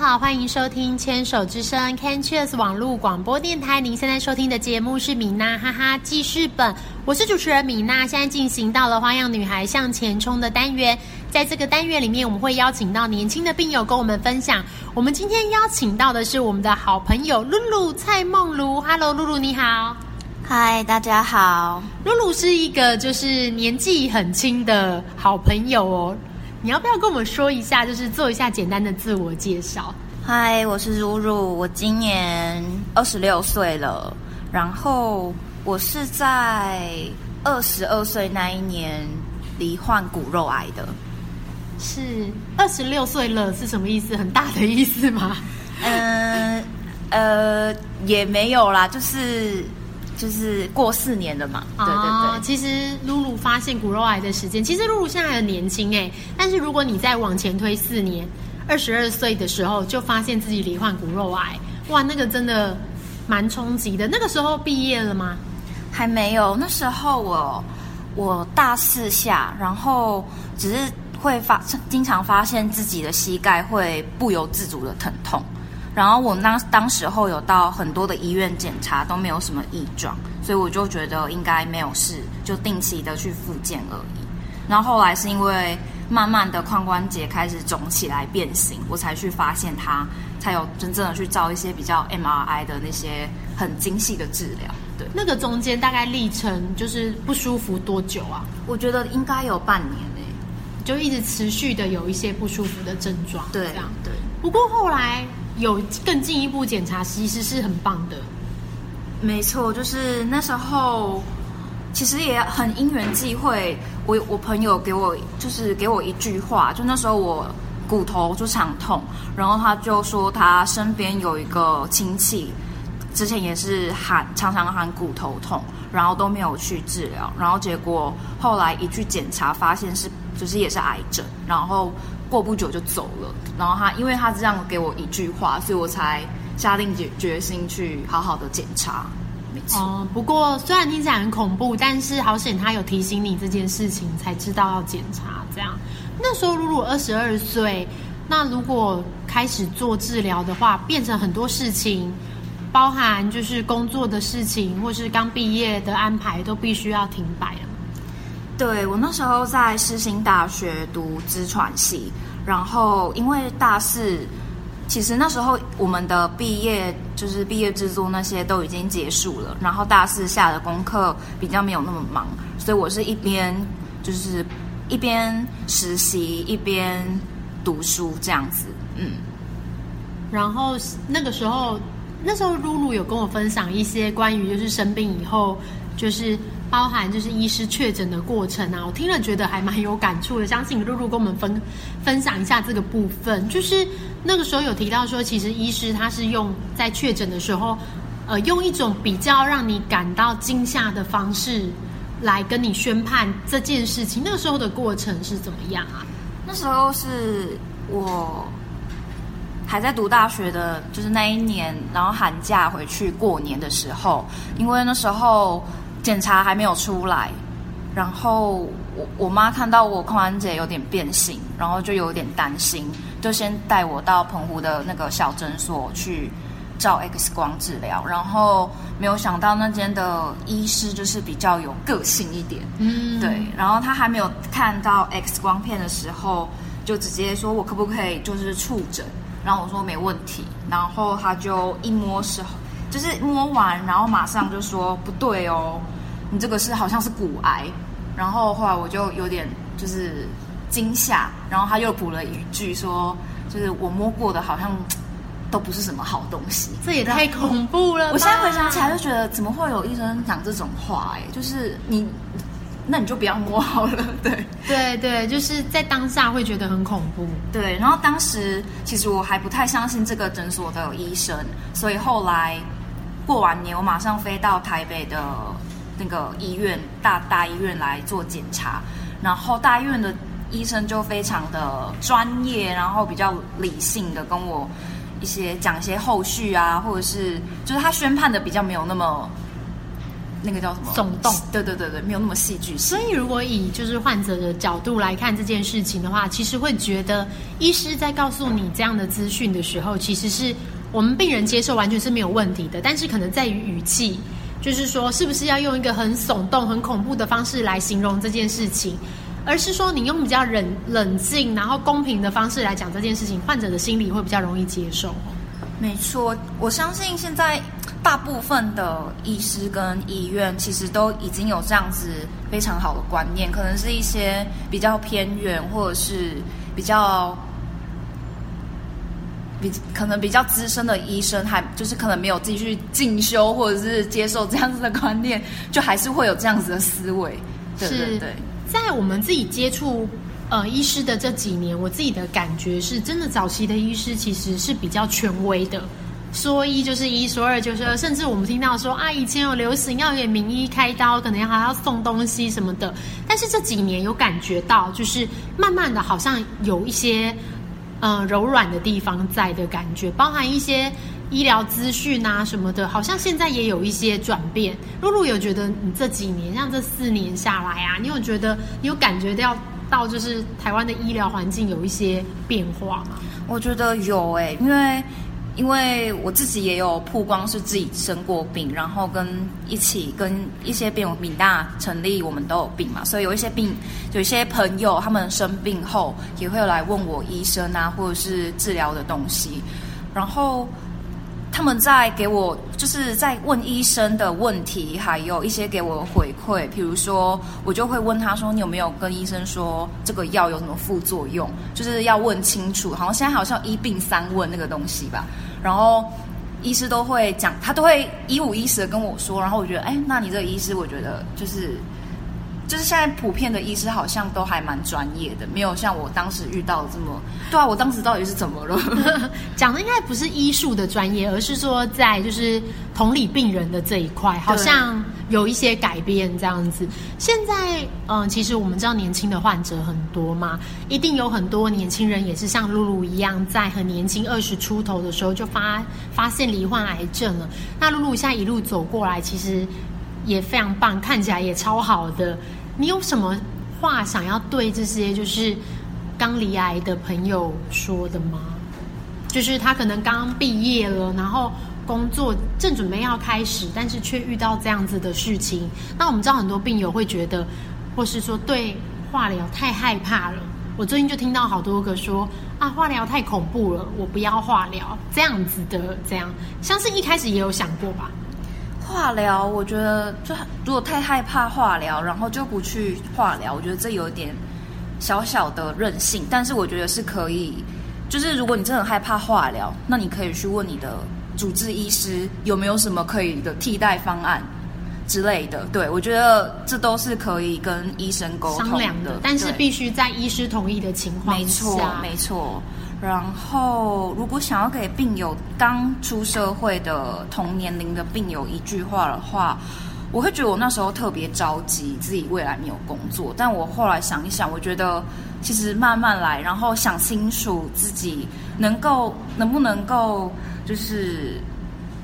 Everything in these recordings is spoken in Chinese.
好，欢迎收听牵手之声 Can Cheers 网络广播电台。您现在收听的节目是米娜哈哈记事本，我是主持人米娜。现在进行到了花样女孩向前冲的单元，在这个单元里面，我们会邀请到年轻的病友跟我们分享。我们今天邀请到的是我们的好朋友露露蔡梦如。Hello，露露你好。嗨，大家好。露露是一个就是年纪很轻的好朋友哦。你要不要跟我们说一下，就是做一下简单的自我介绍？嗨，我是如如，我今年二十六岁了。然后我是在二十二岁那一年罹患骨肉癌的。是二十六岁了是什么意思？很大的意思吗？嗯呃，也没有啦，就是就是过四年了嘛。对对哦对。其实露露发现骨肉癌的时间，其实露露现在很年轻哎，但是如果你再往前推四年，二十二岁的时候就发现自己罹患骨肉癌，哇，那个真的蛮冲击的。那个时候毕业了吗？还没有，那时候我我大四下，然后只是会发经常发现自己的膝盖会不由自主的疼痛，然后我当当时候有到很多的医院检查都没有什么异状，所以我就觉得应该没有事，就定期的去复健而已。然后后来是因为慢慢的髋关节开始肿起来变形，我才去发现它，才有真正的去照一些比较 MRI 的那些很精细的治疗。对。那个中间大概历程就是不舒服多久啊？我觉得应该有半年诶、就一直持续的有一些不舒服的症状，对这样。对，不过后来有更进一步检查，其实是很棒的。没错，就是那时候其实也很因缘际会，我我朋友给我就是给我一句话，就那时候我骨头就常痛，然后他就说他身边有一个亲戚。之前也是喊常常喊骨头痛，然后都没有去治疗，然后结果后来一去检查，发现是就是也是癌症，然后过不久就走了。然后他因为他这样给我一句话，所以我才下定决决心去好好的检查。哦，不过虽然听起来很恐怖，但是好险他有提醒你这件事情，才知道要检查。这样，那时候露露二十二岁，那如果开始做治疗的话，变成很多事情。包含就是工作的事情，或是刚毕业的安排，都必须要停摆了。对我那时候在世新大学读资传系，然后因为大四，其实那时候我们的毕业就是毕业制作那些都已经结束了，然后大四下的功课比较没有那么忙，所以我是一边就是一边实习一边读书这样子，嗯。然后那个时候。那时候露露有跟我分享一些关于就是生病以后，就是包含就是医师确诊的过程啊，我听了觉得还蛮有感触的。相信露露跟我们分分享一下这个部分，就是那个时候有提到说，其实医师他是用在确诊的时候，呃，用一种比较让你感到惊吓的方式来跟你宣判这件事情。那个时候的过程是怎么样啊？那时候是我。还在读大学的，就是那一年，然后寒假回去过年的时候，因为那时候检查还没有出来，然后我我妈看到我髋关节有点变形，然后就有点担心，就先带我到澎湖的那个小诊所去照 X 光治疗，然后没有想到那间的医师就是比较有个性一点，嗯，对，然后他还没有看到 X 光片的时候，就直接说我可不可以就是触诊。然后我说没问题，然后他就一摸是，就是摸完，然后马上就说不对哦，你这个是好像是骨癌。然后后来我就有点就是惊吓，然后他又补了一句说，就是我摸过的好像都不是什么好东西。这也太恐怖了！我现在回想起来就觉得，怎么会有医生讲这种话？哎，就是你。那你就不要摸好了，对对对，就是在当下会觉得很恐怖，对。然后当时其实我还不太相信这个诊所的医生，所以后来过完年，我马上飞到台北的那个医院大大医院来做检查，然后大医院的医生就非常的专业，然后比较理性的跟我一些讲一些后续啊，或者是就是他宣判的比较没有那么那个叫什么耸动，对对对对，没有那么戏剧性。所以，如果以就是患者的角度来看这件事情的话，其实会觉得医师在告诉你这样的资讯的时候，其实是我们病人接受完全是没有问题的，但是可能在于语气，就是说是不是要用一个很耸动、很恐怖的方式来形容这件事情，而是说你用比较冷冷静，然后公平的方式来讲这件事情，患者的心理会比较容易接受。没错，我相信现在。大部分的医师跟医院其实都已经有这样子非常好的观念，可能是一些比较偏远或者是比较比可能比较资深的医生，还就是可能没有继续进修或者是接受这样子的观念，就还是会有这样子的思维。对对对，在我们自己接触呃医师的这几年，我自己的感觉是真的，早期的医师其实是比较权威的。说一就是一，说二就是二，甚至我们听到说啊，以前有流行要给名医开刀，可能还要送东西什么的。但是这几年有感觉到，就是慢慢的，好像有一些嗯柔软的地方在的感觉，包含一些医疗资讯啊什么的，好像现在也有一些转变。露露有觉得你这几年，像这四年下来啊，你有觉得你有感觉到到就是台湾的医疗环境有一些变化吗？我觉得有诶，因为。因为我自己也有曝光是自己生过病，然后跟一起跟一些病友闽大成立，我们都有病嘛，所以有一些病，有一些朋友他们生病后也会来问我医生啊，或者是治疗的东西，然后他们在给我就是在问医生的问题，还有一些给我回馈，比如说我就会问他说，你有没有跟医生说这个药有什么副作用？就是要问清楚，好像现在好像一病三问那个东西吧。然后，医师都会讲，他都会一五一十的跟我说。然后我觉得，哎，那你这个医师，我觉得就是。就是现在普遍的医师好像都还蛮专业的，没有像我当时遇到这么。对啊，我当时到底是怎么了？讲的应该不是医术的专业，而是说在就是同理病人的这一块，好像有一些改变这样子。现在，嗯，其实我们知道年轻的患者很多嘛，一定有很多年轻人也是像露露一样，在很年轻二十出头的时候就发发现罹患癌症了。那露露现在一路走过来，其实也非常棒，看起来也超好的。你有什么话想要对这些就是刚离癌的朋友说的吗？就是他可能刚毕业了，然后工作正准备要开始，但是却遇到这样子的事情。那我们知道很多病友会觉得，或是说对化疗太害怕了。我最近就听到好多个说啊，化疗太恐怖了，我不要化疗这样子的。这样，相信一开始也有想过吧。化疗，我觉得就如果太害怕化疗，然后就不去化疗，我觉得这有点小小的任性。但是我觉得是可以，就是如果你真的很害怕化疗，那你可以去问你的主治医师有没有什么可以的替代方案之类的。对我觉得这都是可以跟医生沟通的，但是必须在医师同意的情况下。没错，没错。然后，如果想要给病友刚出社会的同年龄的病友一句话的话，我会觉得我那时候特别着急，自己未来没有工作。但我后来想一想，我觉得其实慢慢来，然后想清楚自己能够能不能够，就是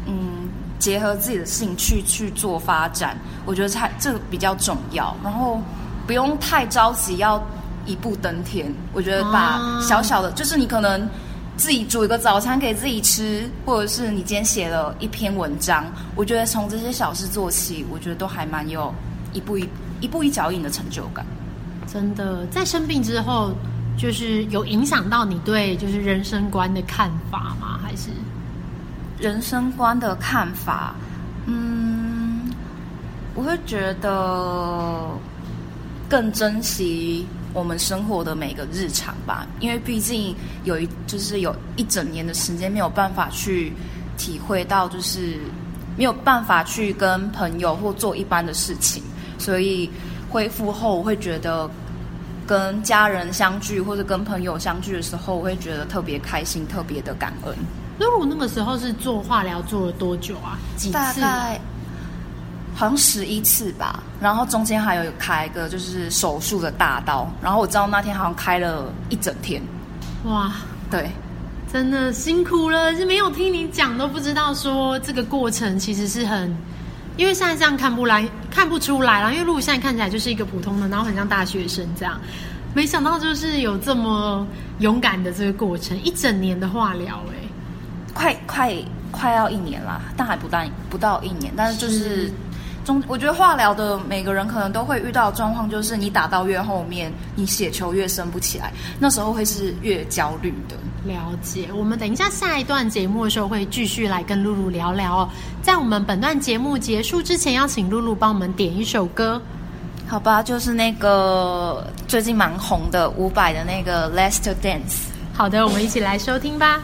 嗯，结合自己的兴趣去做发展，我觉得才这个比较重要。然后不用太着急要。一步登天，我觉得把小小的，就是你可能自己煮一个早餐给自己吃，或者是你今天写了一篇文章，我觉得从这些小事做起，我觉得都还蛮有一步一一步一脚印的成就感。真的，在生病之后，就是有影响到你对就是人生观的看法吗？还是人生观的看法？嗯，我会觉得更珍惜。我们生活的每个日常吧，因为毕竟有一就是有一整年的时间没有办法去体会到，就是没有办法去跟朋友或做一般的事情，所以恢复后我会觉得跟家人相聚或者跟朋友相聚的时候，我会觉得特别开心，特别的感恩。露露那个时候是做化疗做了多久啊？几次？好像十一次吧，然后中间还有开一个就是手术的大刀，然后我知道那天好像开了一整天，哇，对，真的辛苦了，是没有听你讲都不知道说这个过程其实是很，因为现在这样看不来看不出来了，因为露现在看起来就是一个普通的，然后很像大学生这样，没想到就是有这么勇敢的这个过程，一整年的化疗、哎，快快快要一年啦，但还不到不到一年，但是就是是中，我觉得化疗的每个人可能都会遇到的状况，就是你打到越后面，你血球越升不起来，那时候会是越焦虑的。了解，我们等一下下一段节目的时候会继续来跟露露聊聊哦。在我们本段节目结束之前，要请露露帮我们点一首歌。好吧，就是那个最近蛮红的伍佰的那个《Let's to Dance》。好的，我们一起来收听吧。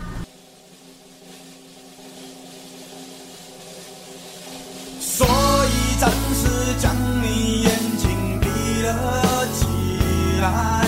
将你眼睛闭了起来。